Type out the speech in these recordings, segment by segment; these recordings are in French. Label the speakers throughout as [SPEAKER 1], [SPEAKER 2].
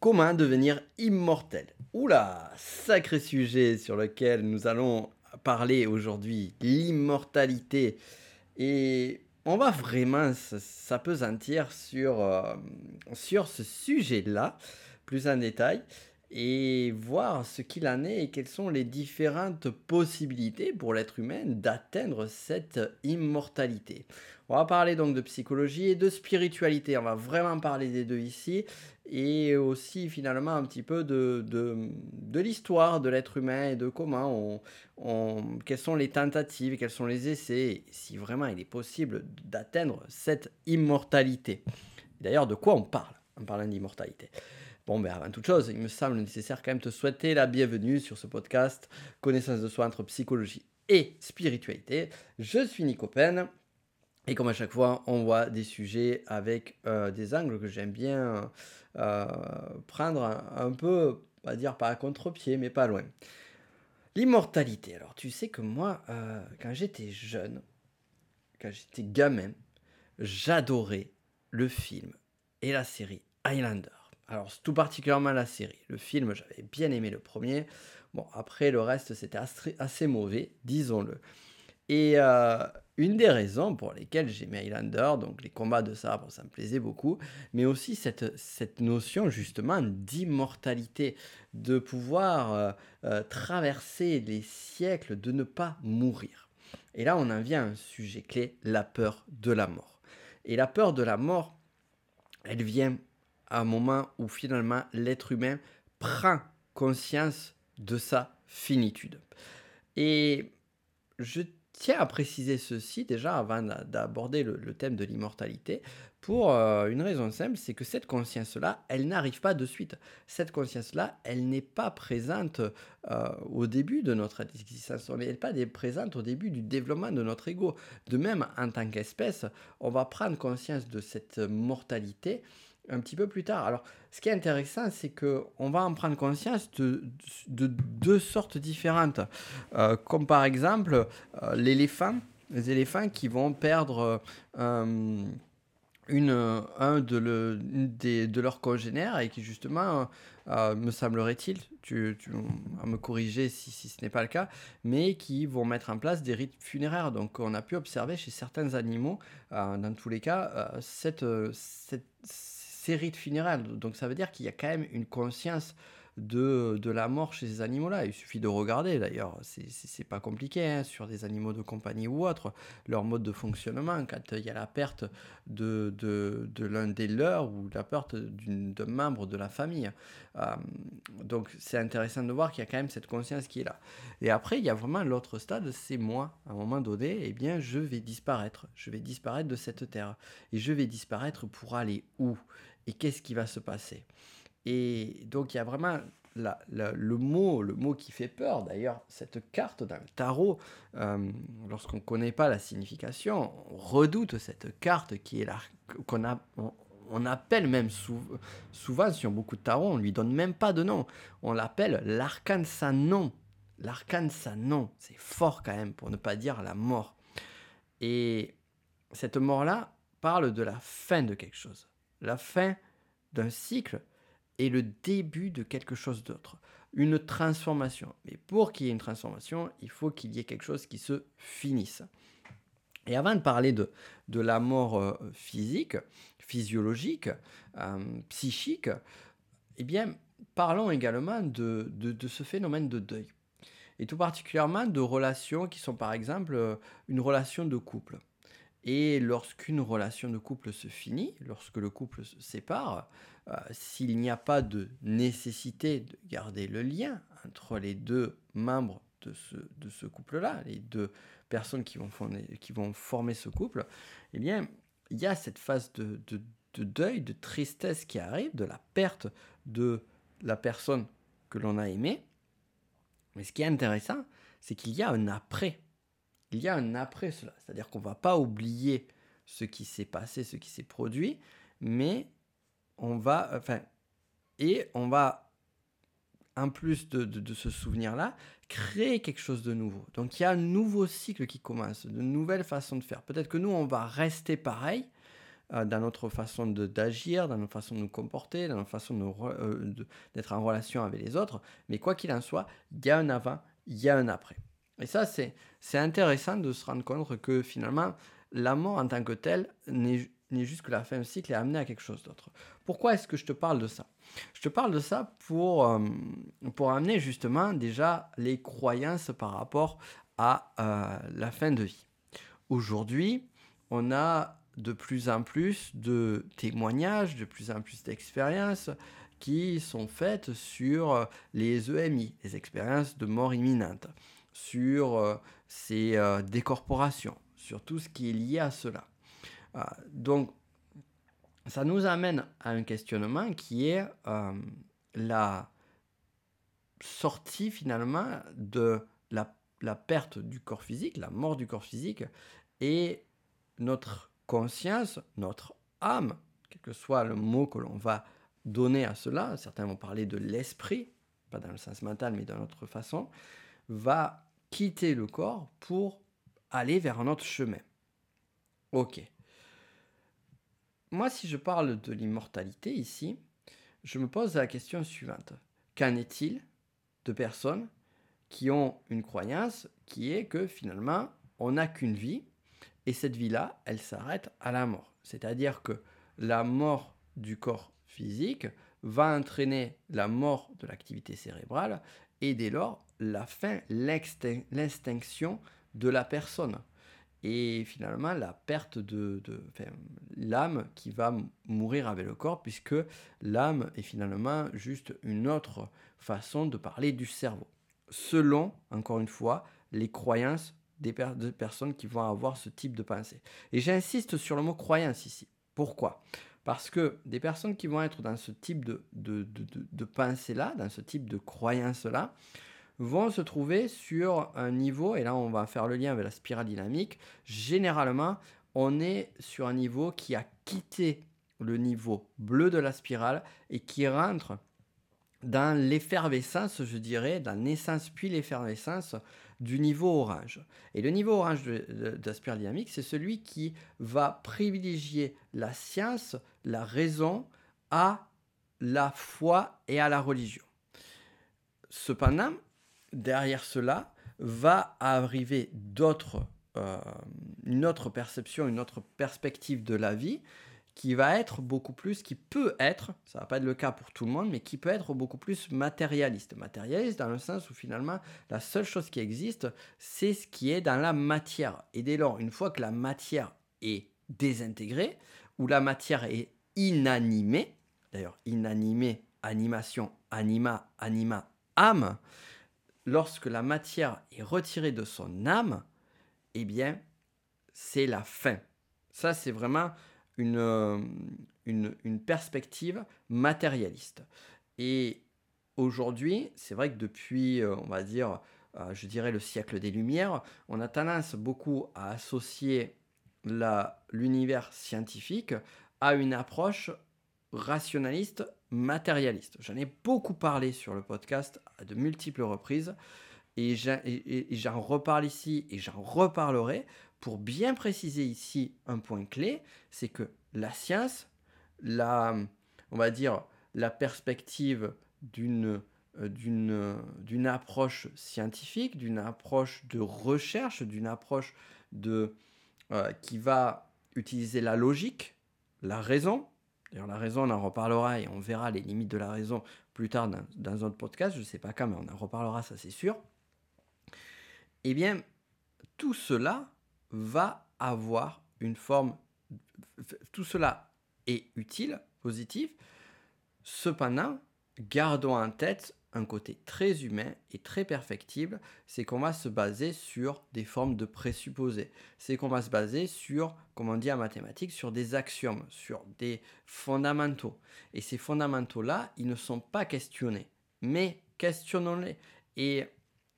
[SPEAKER 1] Comment devenir immortel Oula, sacré sujet sur lequel nous allons parler aujourd'hui, l'immortalité. Et on va vraiment s'apesantir sur, euh, sur ce sujet-là, plus en détail, et voir ce qu'il en est et quelles sont les différentes possibilités pour l'être humain d'atteindre cette immortalité. On va parler donc de psychologie et de spiritualité. On va vraiment parler des deux ici. Et aussi finalement un petit peu de, de, l'histoire de l'être humain et de comment on, quelles sont les tentatives, quels sont les essais, si vraiment il est possible d'atteindre cette immortalité. D'ailleurs, de quoi on parle en parlant d'immortalité? Bon, ben avant toute chose, il me semble nécessaire quand même de te souhaiter la bienvenue sur ce podcast Connaissance de soi entre psychologie et spiritualité. Je suis Nico Pen et comme à chaque fois, on voit des sujets avec euh, des angles que j'aime bien euh, prendre un, peu, on va dire pas à contre-pied, mais pas loin. L'immortalité. Alors, tu sais que moi, euh, quand j'étais jeune, quand j'étais gamin, j'adorais le film et la série Highlander. Alors, tout particulièrement la série. Le film, j'avais bien aimé le premier. Bon, après, le reste, c'était assez mauvais, disons-le. Et une des raisons pour lesquelles j'aimais Highlander, donc les combats de sabre, ça me plaisait beaucoup, mais aussi cette, notion justement d'immortalité, de pouvoir euh, euh, traverser les siècles, de ne pas mourir. Et là, on en vient à un sujet clé, la peur de la mort. Et la peur de la mort, elle vient à un moment où finalement l'être humain prend conscience de sa finitude. Et je tiens à préciser ceci déjà avant d'aborder le, thème de l'immortalité, pour euh, une raison simple, c'est que cette conscience-là, elle n'arrive pas de suite. Cette conscience-là, elle n'est pas présente euh, au début de notre existence, elle n'est pas présente au début du développement de notre ego. De même, en tant qu'espèce, on va prendre conscience de cette mortalité un petit peu plus tard. Alors, ce qui est intéressant, c'est qu'on va en prendre conscience de, deux sortes différentes. Euh, comme par exemple euh, l'éléphant, les éléphants qui vont perdre euh, une, un de, le, de leurs congénères et qui justement, me semblerait-il, tu, tu vas me corriger si, si ce n'est pas le cas, mais qui vont mettre en place des rites funéraires. Donc on a pu observer chez certains animaux, dans tous les cas, cette rites funéraires. Donc ça veut dire qu'il y a quand même une conscience de, de la mort chez ces animaux-là. Il suffit de regarder d'ailleurs, c'est pas compliqué hein, sur des animaux de compagnie ou autres, leur mode de fonctionnement, quand il y a la perte de, de, de l'un des leurs ou la perte d'un membre de la famille. Euh, donc c'est intéressant de voir qu'il y a quand même cette conscience qui est là. Et après, il y a vraiment l'autre stade, c'est moi. À un moment donné, eh bien, je vais disparaître. Je vais disparaître de cette terre. Et je vais disparaître pour aller où? Et qu'est-ce qui va se passer. Et donc il y a vraiment le mot, le mot qui fait peur. D'ailleurs, cette carte dans le tarot, euh, lorsqu'on ne connaît pas la signification, on redoute cette carte qui est là, qu'on a, on, appelle même souvent sur beaucoup de tarots, on lui donne même pas de nom. On l'appelle l'arcane sans nom. L'arcane sans nom, c'est fort quand même pour ne pas dire la mort. Et cette mort-là parle de la fin de quelque chose la fin d'un cycle est le début de quelque chose d'autre, une transformation. Mais pour qu'il y ait une transformation, il faut qu'il y ait quelque chose qui se finisse. Et avant de parler de, de la mort euh, physique, physiologique, euh, psychique, eh bien, parlons également de, de, ce phénomène de deuil. Et tout particulièrement de relations qui sont par exemple euh, une relation de couple. Et lorsqu'une relation de couple se finit, lorsque le couple se sépare, euh, s'il n'y a pas de nécessité de garder le lien entre les deux membres de ce, couple-là, les deux personnes qui vont, former, ce couple, eh bien, il y a cette phase de, de, de deuil, de tristesse qui arrive, de la perte de la personne que l'on a aimée. Mais ce qui est intéressant, c'est qu'il y a un après il y a un après cela. C'est-à-dire qu'on ne va pas oublier ce qui s'est passé, ce qui s'est produit, mais on va, enfin, et on va, en plus de, ce souvenir-là, créer quelque chose de nouveau. Donc il y a un nouveau cycle qui commence, de nouvelles façons de faire. Peut-être que nous, on va rester pareil, euh, dans notre façon d'agir, dans notre façon de nous comporter, dans notre façon euh, d'être en relation avec les autres. Mais quoi qu'il en soit, il y a un avant, il y a un après. Et ça, c'est intéressant de se rendre compte que finalement, la mort en tant que telle n'est juste que la fin du cycle est amenée à quelque chose d'autre. Pourquoi est-ce que je te parle de ça? Je te parle de ça pour, euh, pour amener justement déjà les croyances par rapport à la fin de vie. Aujourd'hui, on a de plus en plus de témoignages, de plus en plus d'expériences qui sont faites sur les EMI, les expériences de mort imminente, sur euh, ces euh, décorporations, sur tout ce qui est lié à cela. Euh, donc, ça nous amène à un questionnement qui est la sortie finalement de la, la, perte du corps physique, la mort du corps physique, et notre conscience, notre âme, quel que soit le mot que l'on va donner à cela, certains vont parler de l'esprit, pas dans le sens mental, mais d'une autre façon, va quitter le corps pour aller vers un autre chemin. Ok. Moi, si je parle de l'immortalité ici, je me pose la question suivante. Qu'en est-il de personnes qui ont une croyance qui est que finalement, on n'a qu'une vie et cette vie-là, elle s'arrête à la mort? C'est-à-dire que la mort du corps physique va entraîner la mort de l'activité cérébrale et dès lors la fin, l'extinction de la personne. Et finalement la perte de, l'âme qui va mourir avec le corps puisque l'âme est finalement juste une autre façon de parler du cerveau. Selon, encore une fois, les croyances des personnes qui vont avoir ce type de pensée. Et j'insiste sur le mot croyance ici. Pourquoi? Parce que des personnes qui vont être dans ce type de, de, pensée-là, dans ce type de croyance-là, vont se trouver sur un niveau, et là on va faire le lien avec la spirale dynamique, généralement on est sur un niveau qui a quitté le niveau bleu de la spirale et qui rentre dans l'effervescence, je dirais, dans la naissance puis l'effervescence du niveau orange. Et le niveau orange de, la spirale dynamique, c'est celui qui va privilégier la science, la raison à la foi et à la religion. Cependant, derrière cela, va arriver d'autres, euh, une autre perception, une autre perspective de la vie qui va être beaucoup plus, qui peut être, ça va pas être le cas pour tout le monde, mais qui peut être beaucoup plus matérialiste. Matérialiste dans le sens où finalement la seule chose qui existe, c'est ce qui est dans la matière. Et dès lors, une fois que la matière est désintégrée, ou la matière est inanimée, d'ailleurs inanimée, animation, anima, anima, âme, lorsque la matière est retirée de son âme, eh bien, c'est la fin. Ça, c'est vraiment euh, une, une, perspective matérialiste. Et aujourd'hui, c'est vrai que depuis, euh, on va dire, euh, je dirais le siècle des Lumières, on a tendance beaucoup à associer l'univers scientifique à une approche rationaliste, matérialiste. J'en ai beaucoup parlé sur le podcast à de multiples reprises et j'en reparle ici et j'en reparlerai pour bien préciser ici un point clé, c'est que la science, la, on va dire, la perspective d'une euh, d'une approche scientifique, d'une approche de recherche, d'une approche de, euh, qui va utiliser la logique, la raison. D'ailleurs, la raison, on en reparlera et on verra les limites de la raison plus tard dans, un autre podcast. Je ne sais pas quand, mais on en reparlera, ça c'est sûr. Eh bien, tout cela va avoir une forme... Tout cela est utile, positif. Cependant, gardons en tête un côté très humain et très perfectible, c'est qu'on va se baser sur des formes de présupposés. C'est qu'on va se baser sur, comme on dit en mathématiques, sur des axiomes, sur des fondamentaux. Et ces fondamentaux-là, ils ne sont pas questionnés, mais questionnons-les. Et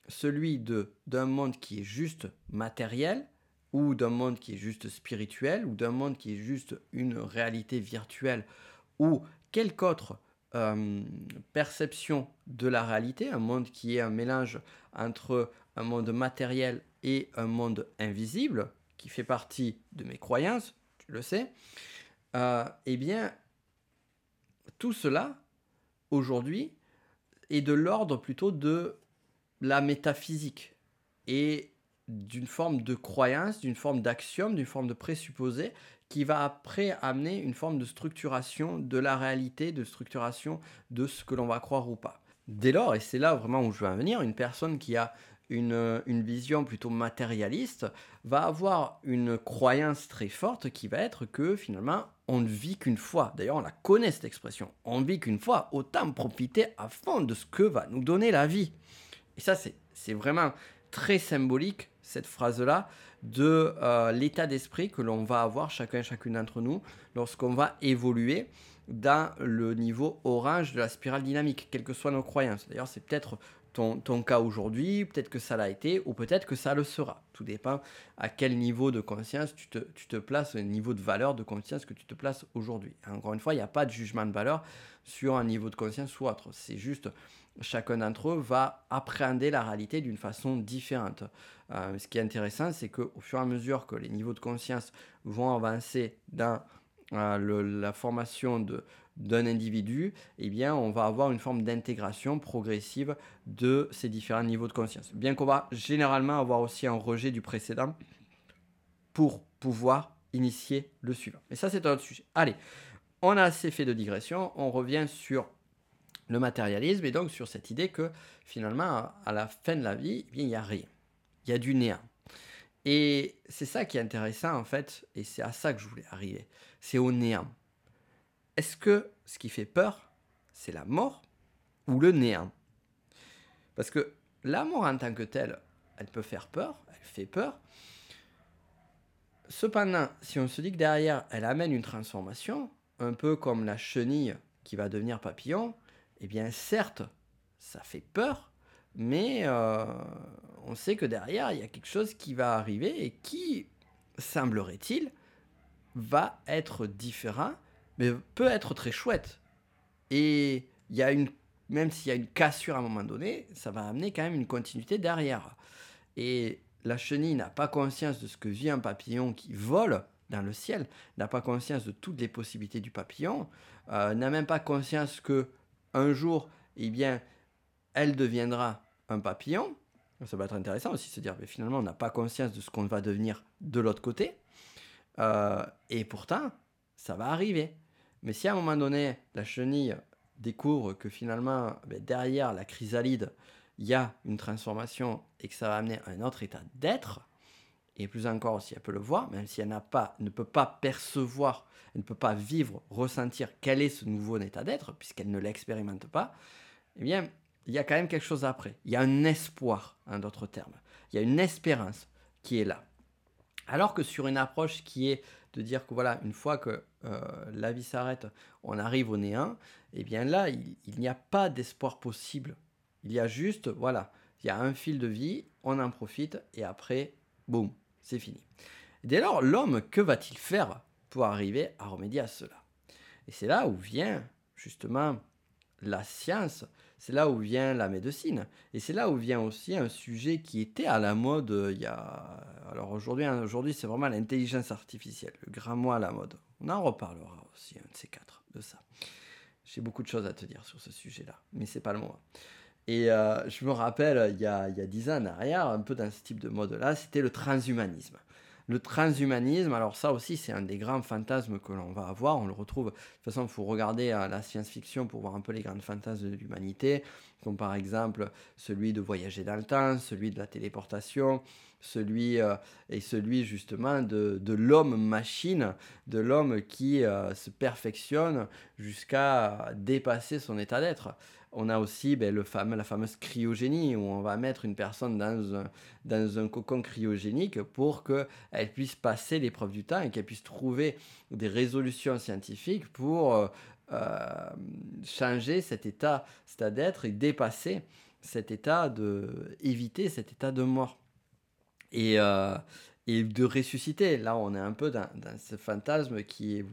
[SPEAKER 1] celui d'un monde qui est juste matériel, ou d'un monde qui est juste spirituel, ou d'un monde qui est juste une réalité virtuelle, ou quelque autre euh, perception de la réalité, un monde qui est un mélange entre un monde matériel et un monde invisible, qui fait partie de mes croyances, tu le sais, eh bien, tout cela, aujourd'hui, est de l'ordre plutôt de la métaphysique et d'une forme de croyance, d'une forme d'axiome, d'une forme de présupposé qui va après amener une forme de structuration de la réalité, de structuration de ce que l'on va croire ou pas. Dès lors, et c'est là vraiment où je veux en venir, une personne qui a une, une, vision plutôt matérialiste va avoir une croyance très forte qui va être que finalement on ne vit qu'une fois. D'ailleurs, on la connaît cette expression. On ne vit qu'une fois, autant profiter à fond de ce que va nous donner la vie. Et ça, c'est vraiment très symbolique, cette phrase-là, de euh, l'état d'esprit que l'on va avoir chacun et chacune d'entre nous lorsqu'on va évoluer dans le niveau orange de la spirale dynamique, quelles que soient nos croyances. D'ailleurs, c'est peut-être ton, cas aujourd'hui, peut-être que ça l'a été, ou peut-être que ça le sera. Tout dépend à quel niveau de conscience tu te, places, au niveau de valeur de conscience que tu te places aujourd'hui. Encore une fois, il n'y a pas de jugement de valeur sur un niveau de conscience ou autre. C'est juste chacun d'entre eux va appréhender la réalité d'une façon différente. Euh, ce qui est intéressant, c'est qu'au fur et à mesure que les niveaux de conscience vont avancer dans euh, la formation d'un individu, eh bien, on va avoir une forme d'intégration progressive de ces différents niveaux de conscience. Bien qu'on va généralement avoir aussi un rejet du précédent pour pouvoir initier le suivant. Mais ça, c'est un autre sujet. Allez, on a assez fait de digression, on revient sur le matérialisme et donc sur cette idée que finalement, à la fin de la vie, eh il n'y a rien. Il y a du néant. Et c'est ça qui est intéressant en fait, et c'est à ça que je voulais arriver. C'est au néant. Est-ce que ce qui fait peur, c'est la mort ou le néant? Parce que la mort en tant que telle, elle peut faire peur, elle fait peur. Cependant, si on se dit que derrière, elle amène une transformation, un peu comme la chenille qui va devenir papillon, eh bien certes, ça fait peur, mais euh, on sait que derrière, il y a quelque chose qui va arriver et qui, semblerait-il, va être différent, peut être très chouette. Et il y a une, même s'il y a une cassure à un moment donné, ça va amener quand même une continuité derrière. Et la chenille n'a pas conscience de ce que vit un papillon qui vole dans le ciel, n'a pas conscience de toutes les possibilités du papillon, euh, n'a même pas conscience que un jour, eh bien, elle deviendra un papillon. Ça va être intéressant aussi de se dire, mais finalement, on n'a pas conscience de ce qu'on va devenir de l'autre côté. Euh, et pourtant, ça va arriver. Mais si à un moment donné, la chenille découvre que finalement, ben, derrière la chrysalide, il y a une transformation et que ça va amener à un autre état d'être, et plus encore si elle peut le voir, même si elle n'a pas, ne peut pas percevoir, elle ne peut pas vivre, ressentir quel est ce nouveau état d'être, puisqu'elle ne l'expérimente pas, eh bien, il y a quand même quelque chose après. Il y a un espoir, en d'autres termes. Il y a une espérance qui est là. Alors que sur une approche qui est de dire que voilà, une fois que euh, la vie s'arrête, on arrive au néant, eh bien là, il, il n'y a pas d'espoir possible. Il y a juste, voilà, il y a un fil de vie, on en profite et après, boum, c'est fini. Dès lors, l'homme, que va-t-il faire pour arriver à remédier à cela? Et c'est là où vient justement la science, c'est là où vient la médecine, et c'est là où vient aussi un sujet qui était à la mode euh, il y a... Alors aujourd'hui, hein, aujourd'hui c'est vraiment l'intelligence artificielle, le grand mot à la mode. On en reparlera aussi, un de ces quatre, de ça. J'ai beaucoup de choses à te dire sur ce sujet-là, mais c'est pas le moment. Et euh, je me rappelle, il y, a, 10 ans en arrière, un peu dans ce type de mode-là, c'était le transhumanisme. Le transhumanisme, alors ça aussi, c'est un des grands fantasmes que l'on va avoir. On le retrouve, de toute façon, il faut regarder à la science-fiction pour voir un peu les grands fantasmes de l'humanité, comme par exemple celui de voyager dans le temps, celui de la téléportation, celui euh, et celui justement de, de l'homme-machine, de l'homme qui euh, se perfectionne jusqu'à dépasser son état d'être. On a aussi ben, le la fameuse cryogénie, où on va mettre une personne dans un, dans un cocon cryogénique pour qu'elle puisse passer l'épreuve du temps et qu'elle puisse trouver des résolutions scientifiques pour euh, euh, changer cet état, état d'être et dépasser cet état de... éviter cet état de mort. Et, euh, et de ressusciter. Là, on est un peu dans ce fantasme qui est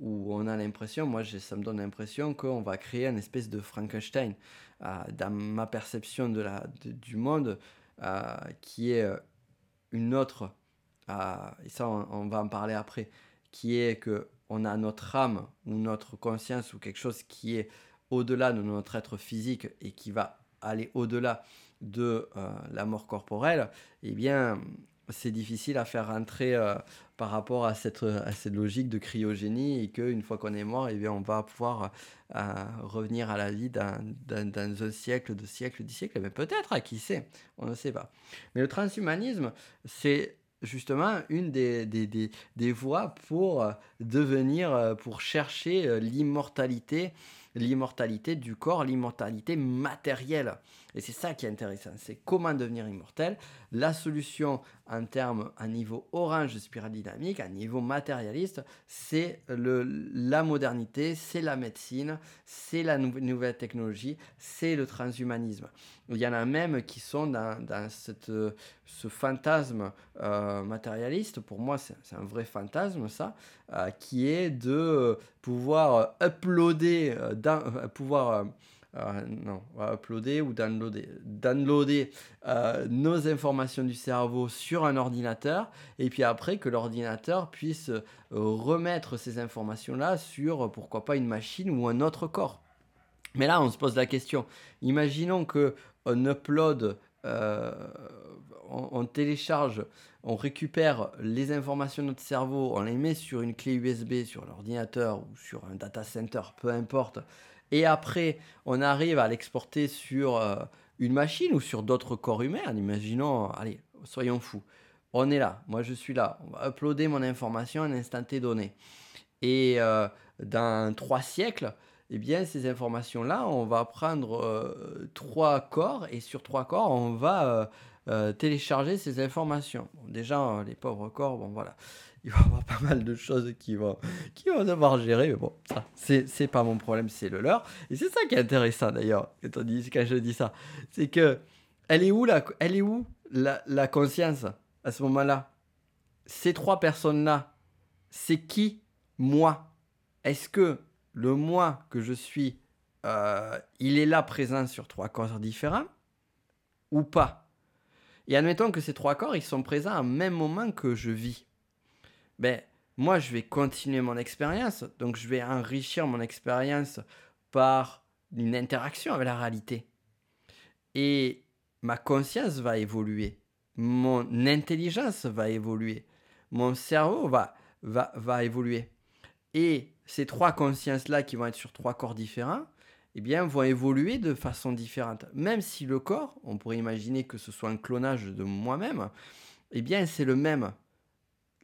[SPEAKER 1] où on a l'impression, moi ça me donne l'impression qu'on va créer une espèce de Frankenstein euh, dans ma perception de la, du monde, euh, qui est euh, une autre, et ça on, va en parler après, qui est que on a notre âme ou notre conscience ou quelque chose qui est au-delà de notre être physique et qui va aller au-delà de la mort corporelle, eh bien, c'est difficile à faire rentrer par rapport à cette, à cette logique de cryogénie et qu'une fois qu'on est mort, eh bien, on va pouvoir euh, revenir à la vie dans, un siècle, deux siècles, dix siècles, mais peut-être, à qui sait, on ne sait pas. Mais le transhumanisme, c'est justement une des, des, des, des, voies pour devenir, pour chercher l'immortalité l'immortalité du corps, l'immortalité matérielle. Et c'est ça qui est intéressant, c'est comment devenir immortel. La solution en termes, à niveau orange spirale dynamique, à niveau matérialiste, c'est la modernité, c'est la médecine, c'est la nouvelle technologie, c'est le transhumanisme. Il y en a même qui sont dans, dans cette, ce fantasme euh, matérialiste, pour moi c'est un vrai fantasme ça, euh, qui est de pouvoir uploader, euh, pouvoir euh, non, uploader ou downloader, downloader euh, nos informations du cerveau sur un ordinateur et puis après que l'ordinateur puisse euh, remettre ces informations-là sur pourquoi pas une machine ou un autre corps. Mais là, on se pose la question. Imaginons que on upload, on, télécharge, on récupère les informations de notre cerveau, on les met sur une clé USB sur l'ordinateur ou sur un data center, peu importe, et après, on arrive à l'exporter sur euh, une machine ou sur d'autres corps humains, en imaginant, allez, soyons fous, on est là, moi je suis là, on va uploader mon information à un instant T donné. Et euh, dans trois siècles, eh bien, ces informations-là, on va prendre euh, trois corps et sur trois corps, on va télécharger ces informations. déjà, les pauvres corps, bon voilà il va y avoir pas mal de choses qui vont, qui vont devoir gérer. Mais bon, ça, c'est, pas mon problème, c'est le leur. Et c'est ça qui est intéressant d'ailleurs, quand, je dis ça. C'est que, elle est où la, elle est où la conscience à ce moment-là? Ces trois personnes-là, c'est qui moi? Est-ce que le moi que je suis, euh, il est là présent sur trois corps différents ou pas? Et admettons que ces trois corps, ils sont présents au même moment que je vis ben, moi, je vais continuer mon expérience. Donc, je vais enrichir mon expérience par une interaction avec la réalité. Et ma conscience va évoluer. Mon intelligence va évoluer. Mon cerveau va, va, va évoluer. Et ces trois consciences-là qui vont être sur trois corps différents, eh bien, vont évoluer de façon différente. Même si le corps, on pourrait imaginer que ce soit un clonage de moi-même, eh bien, c'est le même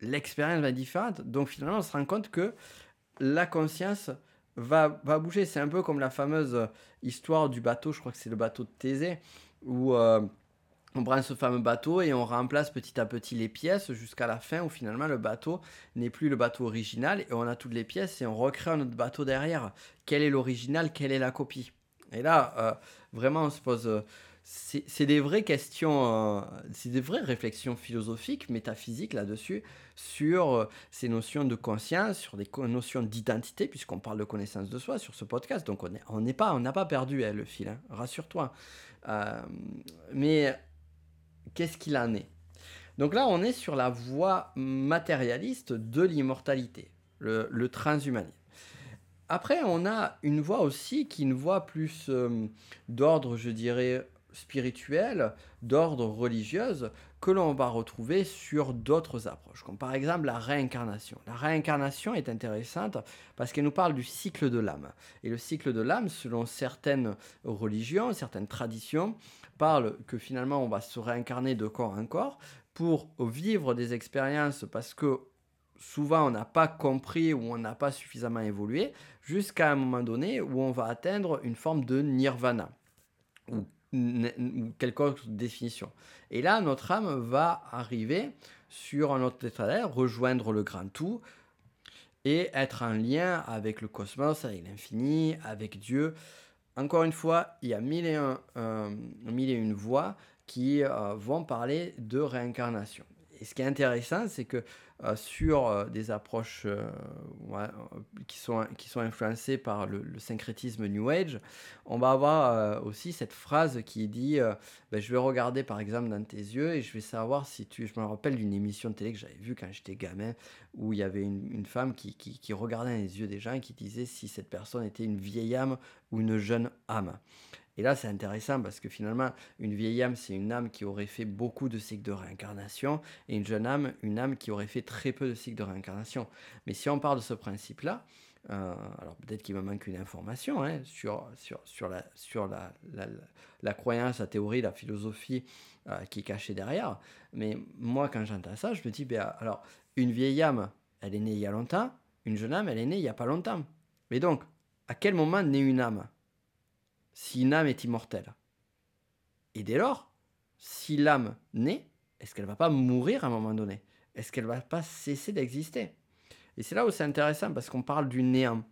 [SPEAKER 1] l'expérience va être différente. Donc finalement, on se rend compte que la conscience va, va bouger. C'est un peu comme la fameuse histoire du bateau, je crois que c'est le bateau de Thésée, où euh, on prend ce fameux bateau et on remplace petit à petit les pièces jusqu'à la fin où finalement le bateau n'est plus le bateau original et on a toutes les pièces et on recrée un autre bateau derrière. Quel est l'original? Quelle est la copie? Et là, euh, vraiment, on se pose c'est des vraies questions, euh, c'est des vraies réflexions philosophiques, métaphysiques là-dessus, sur euh, ces notions de conscience, sur des notions d'identité, puisqu'on parle de connaissance de soi sur ce podcast. Donc on n'est pas, on n'a pas perdu hein, le fil, hein, rassure-toi. Euh, mais qu'est-ce qu'il en est Donc là, on est sur la voie matérialiste de l'immortalité, le, transhumanisme. Après, on a une voie aussi qui est une voie plus d'ordre, je dirais, spirituelle, d'ordre religieuse, que l'on va retrouver sur d'autres approches, comme par exemple la réincarnation. La réincarnation est intéressante parce qu'elle nous parle du cycle de l'âme. Et le cycle de l'âme, selon certaines religions, certaines traditions, parle que finalement on va se réincarner de corps en corps pour vivre des expériences parce que souvent on n'a pas compris ou on n'a pas suffisamment évolué, jusqu'à un moment donné où on va atteindre une forme de nirvana, ou ou quelconque définition. Et là, notre âme va arriver sur un autre état rejoindre le grand tout et être en lien avec le cosmos, avec l'infini, avec Dieu. Encore une fois, il y a mille et, euh, une voix qui euh, vont parler de réincarnation. Et ce qui est intéressant, c'est que euh, sur euh, des approches euh, qui, sont, influencées par le, syncrétisme New Age, on va avoir aussi cette phrase qui dit ben, Je vais regarder par exemple dans tes yeux et je vais savoir si tu. Je me rappelle d'une émission de télé que j'avais vue quand j'étais gamin où il y avait une, femme qui, qui, regardait dans les yeux des gens et qui disait si cette personne était une vieille âme ou une jeune âme. Et là, c'est intéressant parce que finalement, une vieille âme, c'est une âme qui aurait fait beaucoup de cycles de réincarnation, et une jeune âme, une âme qui aurait fait très peu de cycles de réincarnation. Mais si on part de ce principe-là, euh, alors peut-être qu'il me manque une information hein, sur, sur, sur, la, sur la, la, croyance, la théorie, la philosophie euh, qui est cachée derrière. Mais moi, quand j'entends ça, je me dis, ben, alors, une vieille âme, elle est née il y a longtemps, une jeune âme, elle est née il n'y a pas longtemps. Mais donc, à quel moment naît une âme? Si une âme est immortelle. Et dès lors, si l'âme naît, est-ce qu'elle va pas mourir à un moment donné? Est-ce qu'elle va pas cesser d'exister? Et c'est là où c'est intéressant parce qu'on parle du néant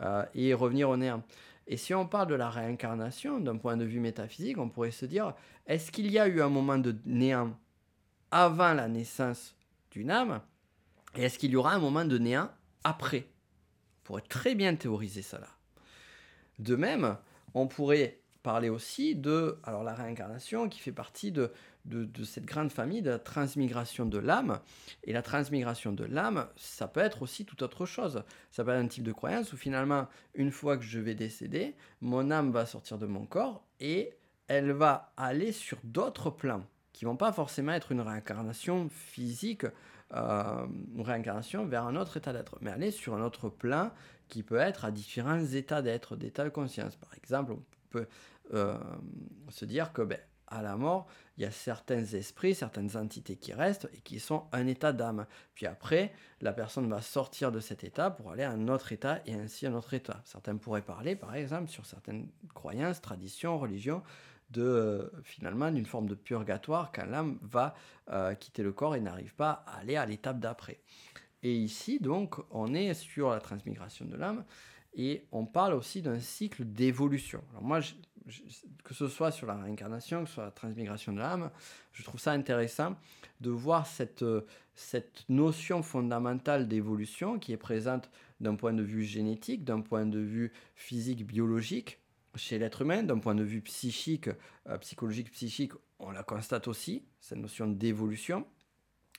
[SPEAKER 1] euh, et revenir au néant. Et si on parle de la réincarnation d'un point de vue métaphysique, on pourrait se dire est-ce qu'il y a eu un moment de néant avant la naissance d'une âme? Et est-ce qu'il y aura un moment de néant après? On pourrait très bien théoriser cela. De même, on pourrait parler aussi de alors la réincarnation qui fait partie de, de, cette grande famille de la transmigration de l'âme. Et la transmigration de l'âme, ça peut être aussi tout autre chose. Ça peut être un type de croyance où finalement, une fois que je vais décéder, mon âme va sortir de mon corps et elle va aller sur d'autres plans qui vont pas forcément être une réincarnation physique, euh, une réincarnation vers un autre état d'être, mais aller sur un autre plan qui peut être à différents états d'être, d'état de conscience. Par exemple, on peut euh, se dire que ben, à la mort, il y a certains esprits, certaines entités qui restent et qui sont un état d'âme. Puis après, la personne va sortir de cet état pour aller à un autre état et ainsi à un autre état. Certains pourraient parler, par exemple, sur certaines croyances, traditions, religions, de euh, finalement d'une forme de purgatoire quand l'âme va euh, quitter le corps et n'arrive pas à aller à l'étape d'après. Et ici, donc, on est sur la transmigration de l'âme et on parle aussi d'un cycle d'évolution. Alors moi, que ce soit sur la réincarnation, que ce soit la transmigration de l'âme, je trouve ça intéressant de voir cette, cette notion fondamentale d'évolution qui est présente d'un point de vue génétique, d'un point de vue physique, biologique chez l'être humain, d'un point de vue psychique, euh, psychologique, psychique, on la constate aussi, cette notion d'évolution.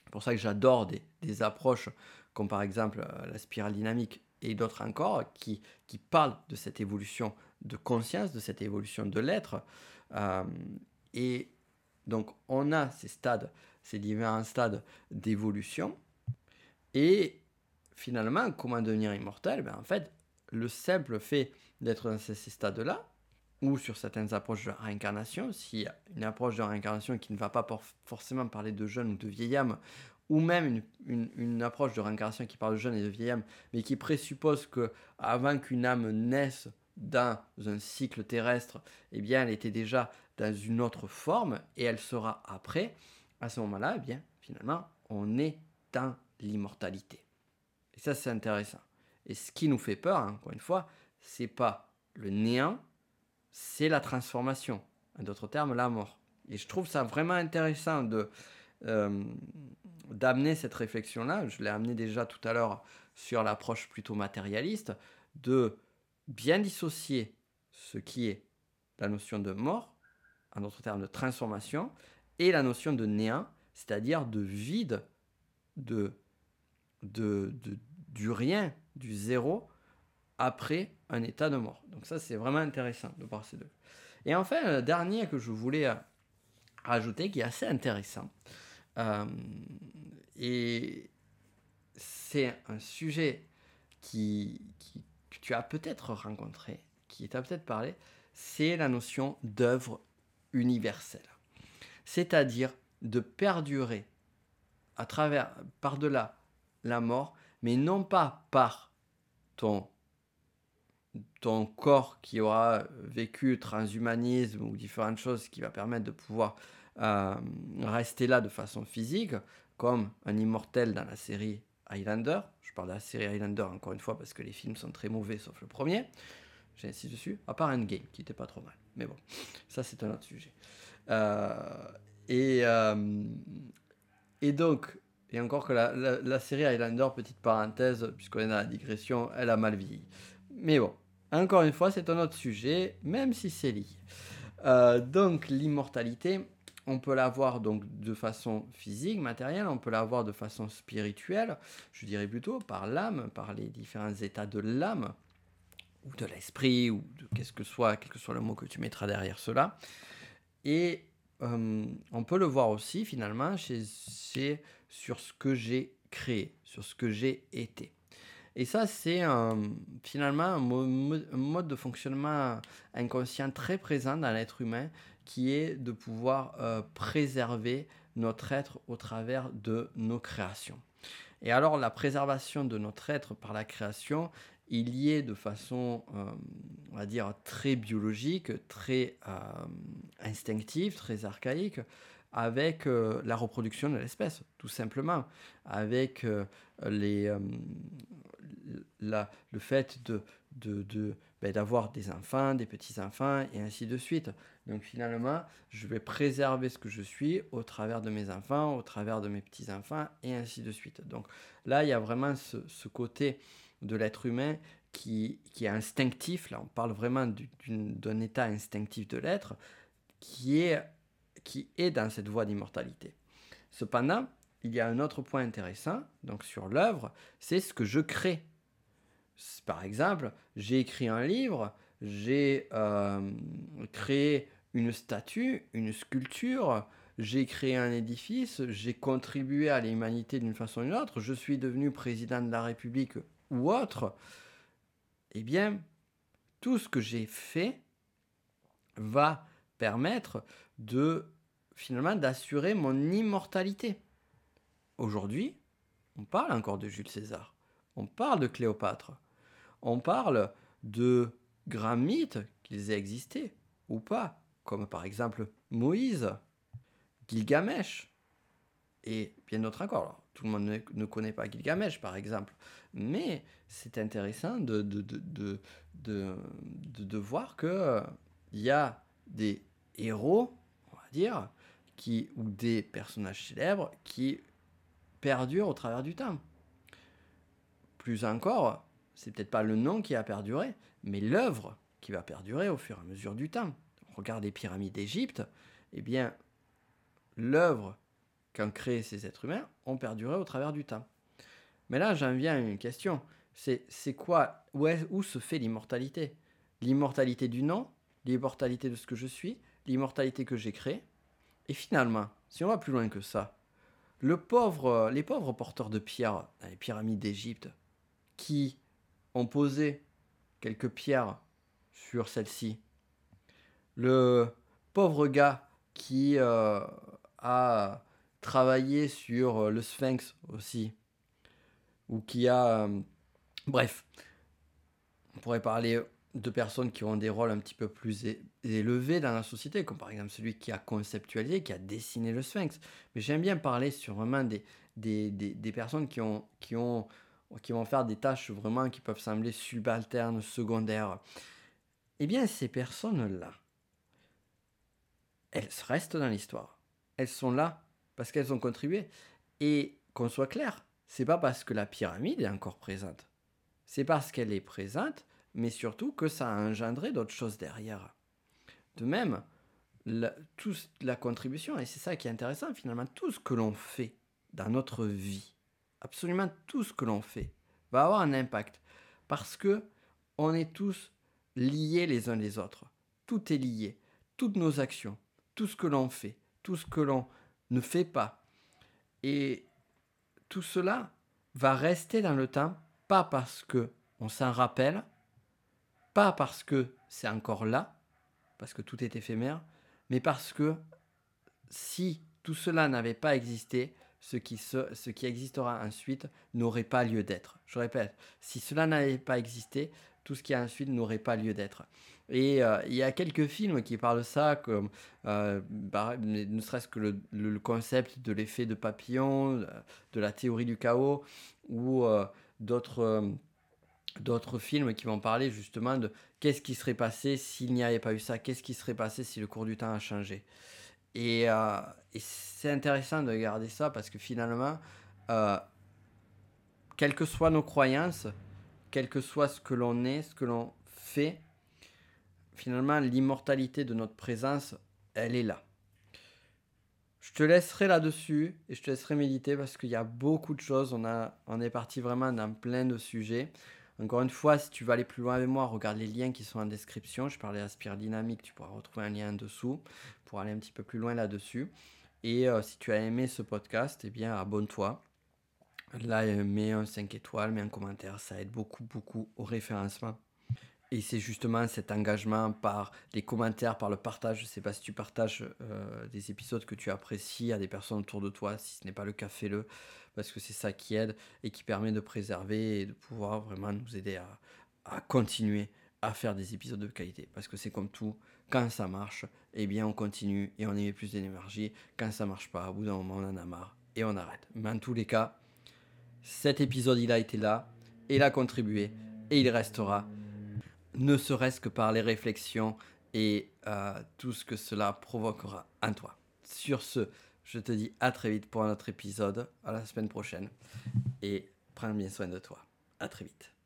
[SPEAKER 1] C'est pour ça que j'adore des, des, approches comme par exemple euh, la spirale dynamique et d'autres encore qui, qui parlent de cette évolution de conscience, de cette évolution de l'être. Euh, et donc on a ces stades, ces différents stades d'évolution. Et finalement, comment devenir immortel? Ben, En fait, le simple fait d'être dans ces, stades-là, ou sur certaines approches de réincarnation, a une approche de réincarnation qui ne va pas forcément parler de jeunes ou de vieilles âmes, ou même une, une, approche de réincarnation qui parle de jeunes et de vieilles âmes, mais qui présuppose que avant qu'une âme naisse dans un cycle terrestre, eh bien, elle était déjà dans une autre forme et elle sera après. À ce moment-là, eh bien, finalement, on est dans l'immortalité. Et ça, c'est intéressant. Et ce qui nous fait peur, encore une fois, c'est pas le néant, c'est la transformation. En d'autres termes, la mort. Et je trouve ça vraiment intéressant de, euh, d'amener cette réflexion-là, je l'ai amené déjà tout à l'heure sur l'approche plutôt matérialiste, de bien dissocier ce qui est la notion de mort, en d'autres termes de transformation, et la notion de néant, c'est-à-dire de vide, de, de, du rien, du zéro, après un état de mort. Donc ça, c'est vraiment intéressant de voir ces deux. Et enfin, le dernier que je voulais rajouter, qui est assez intéressant, euh, et c'est un sujet qui, que tu as peut-être rencontré, qui t'a peut-être parlé, c'est la notion d'œuvre universelle. C'est-à-dire de perdurer à travers, par-delà la mort, mais non pas par ton, ton corps qui aura vécu transhumanisme ou différentes choses qui va permettre de pouvoir euh, rester là de façon physique, comme un immortel dans la série Highlander. Je parle de la série Highlander encore une fois parce que les films sont très mauvais sauf le premier. J'insiste dessus, à part Endgame qui était pas trop mal. Mais bon, ça c'est un autre sujet. Euh, et, euh, et donc, et encore que la, série Highlander, petite parenthèse, puisqu'on est dans la digression, elle a mal vieilli. Mais bon, encore une fois, c'est un autre sujet, même si c'est lié. Donc, l'immortalité, on peut l'avoir donc de façon physique, matérielle, on peut l'avoir de façon spirituelle, je dirais plutôt par l'âme, par les différents états de l'âme ou de l'esprit ou de qu'est-ce que soit, quel que soit le mot que tu mettras derrière cela. Et euh, on peut le voir aussi finalement sur ce que j'ai créé, sur ce que j'ai été. Et ça, c'est finalement un, mode de fonctionnement inconscient très présent dans l'être humain qui est de pouvoir euh, préserver notre être au travers de nos créations. Et alors la préservation de notre être par la création, il y est de façon, euh, on va dire, très biologique, très euh, instinctive, très archaïque, avec la reproduction de l'espèce, tout simplement, avec le fait ben, d'avoir des enfants, des petits-enfants, et ainsi de suite. Donc finalement, je vais préserver ce que je suis au travers de mes enfants, au travers de mes petits-enfants, et ainsi de suite. Donc là, il y a vraiment ce, côté de l'être humain qui, qui, est instinctif, là on parle vraiment d'un état instinctif de l'être, qui est, qui est dans cette voie d'immortalité. Cependant, il y a un autre point intéressant, donc sur l'œuvre, c'est ce que je crée par exemple, j'ai écrit un livre, j'ai euh, créé une statue, une sculpture, j'ai créé un édifice, j'ai contribué à l'humanité d'une façon ou d'une autre, je suis devenu président de la République ou autre, eh bien, tout ce que j'ai fait va permettre de finalement d'assurer mon immortalité. Aujourd'hui, on parle encore de Jules César, on parle de Cléopâtre, on parle de grands mythes qu'ils aient existé ou pas, comme par exemple Moïse, Gilgamesh et bien d'autres encore. tout le monde ne, connaît pas Gilgamesh par exemple, mais c'est intéressant de, de, de, de, voir qu'il euh, y a des héros, on va dire, qui, ou des personnages célèbres qui perdurent au travers du temps. Plus encore, c'est peut-être pas le nom qui a perduré, mais l'œuvre qui va perdurer au fur et à mesure du temps. Regarde les pyramides d'Égypte, eh bien, l'œuvre qu'ont créé ces êtres humains ont perduré au travers du temps. Mais là, j'en viens à une question. C'est, quoi où, se fait l'immortalité? L'immortalité du nom, l'immortalité de ce que je suis, l'immortalité que j'ai créée. Et finalement, si on va plus loin que ça, les pauvres porteurs de pierres dans les pyramides d'Égypte, qui ont posé quelques pierres sur celle-ci. Le pauvre gars qui euh, a travaillé sur euh, le sphinx aussi, ou qui a... Euh, bref, on pourrait parler de personnes qui ont des rôles un petit peu plus élevés dans la société, comme par exemple celui qui a conceptualisé, qui a dessiné le sphinx. Mais j'aime bien parler sur vraiment des, des, des personnes qui ont, qui ont qui vont faire des tâches vraiment qui peuvent sembler subalternes, secondaires. Eh bien, ces personnes-là, elles restent dans l'histoire. Elles sont là parce qu'elles ont contribué. Et qu'on soit clair, c'est pas parce que la pyramide est encore présente. C'est parce qu'elle est présente, mais surtout que ça a engendré d'autres choses derrière. De même, la, la contribution, et c'est ça qui est intéressant finalement, tout ce que l'on fait dans notre vie, absolument tout ce que l'on fait va avoir un impact parce que on est tous liés les uns les autres. Tout est lié. Toutes nos actions, tout ce que l'on fait, tout ce que l'on ne fait pas. Et tout cela va rester dans le temps, pas parce que on s'en rappelle, pas parce que c'est encore là, parce que tout est éphémère, mais parce que si tout cela n'avait pas existé, ce qui, ce qui existera ensuite n'aurait pas lieu d'être. Je répète, si cela n'avait pas existé, tout ce qui a ensuite n'aurait pas lieu d'être. Et euh, il y a quelques films qui parlent de ça, comme euh, ne serait-ce que le, concept de l'effet de papillon, de la théorie du chaos, ou euh, d'autres d'autres films qui vont parler justement de qu'est-ce qui serait passé s'il n'y avait pas eu ça, qu'est-ce qui serait passé si le cours du temps a changé. Et, euh, c'est intéressant de garder ça parce que finalement, euh, quelles que soient nos croyances, quel que soit ce que l'on est, ce que l'on fait, finalement, l'immortalité de notre présence, elle est là. Je te laisserai là-dessus et je te laisserai méditer parce qu'il y a beaucoup de choses. On, a, on est parti vraiment dans plein de sujets. Encore une fois, si tu veux aller plus loin avec moi, regarde les liens qui sont en description. Je parlais d'Aspire Dynamique, tu pourras retrouver un lien en dessous pour aller un petit peu plus loin là-dessus. Et euh, si tu as aimé ce podcast, eh bien abonne-toi. Là, mets un 5 étoiles, mets un commentaire, ça aide beaucoup, beaucoup au référencement. Et c'est justement cet engagement par les commentaires, par le partage. Je ne sais pas si tu partages euh, des épisodes que tu apprécies à des personnes autour de toi. Si ce n'est pas le cas, fais-le. Parce que c'est ça qui aide et qui permet de préserver et de pouvoir vraiment nous aider à, à continuer à faire des épisodes de qualité. Parce que c'est comme tout, quand ça marche, eh bien on continue et on y met plus d'énergie. Quand ça marche pas, au bout d'un moment, on en a marre et on arrête. Mais en tous les cas, cet épisode, il a été là, il a contribué et il restera ne serait-ce que par les réflexions et euh, tout ce que cela provoquera en toi. Sur ce, je te dis à très vite pour un autre épisode, à la semaine prochaine, et prends bien soin de toi. À très vite.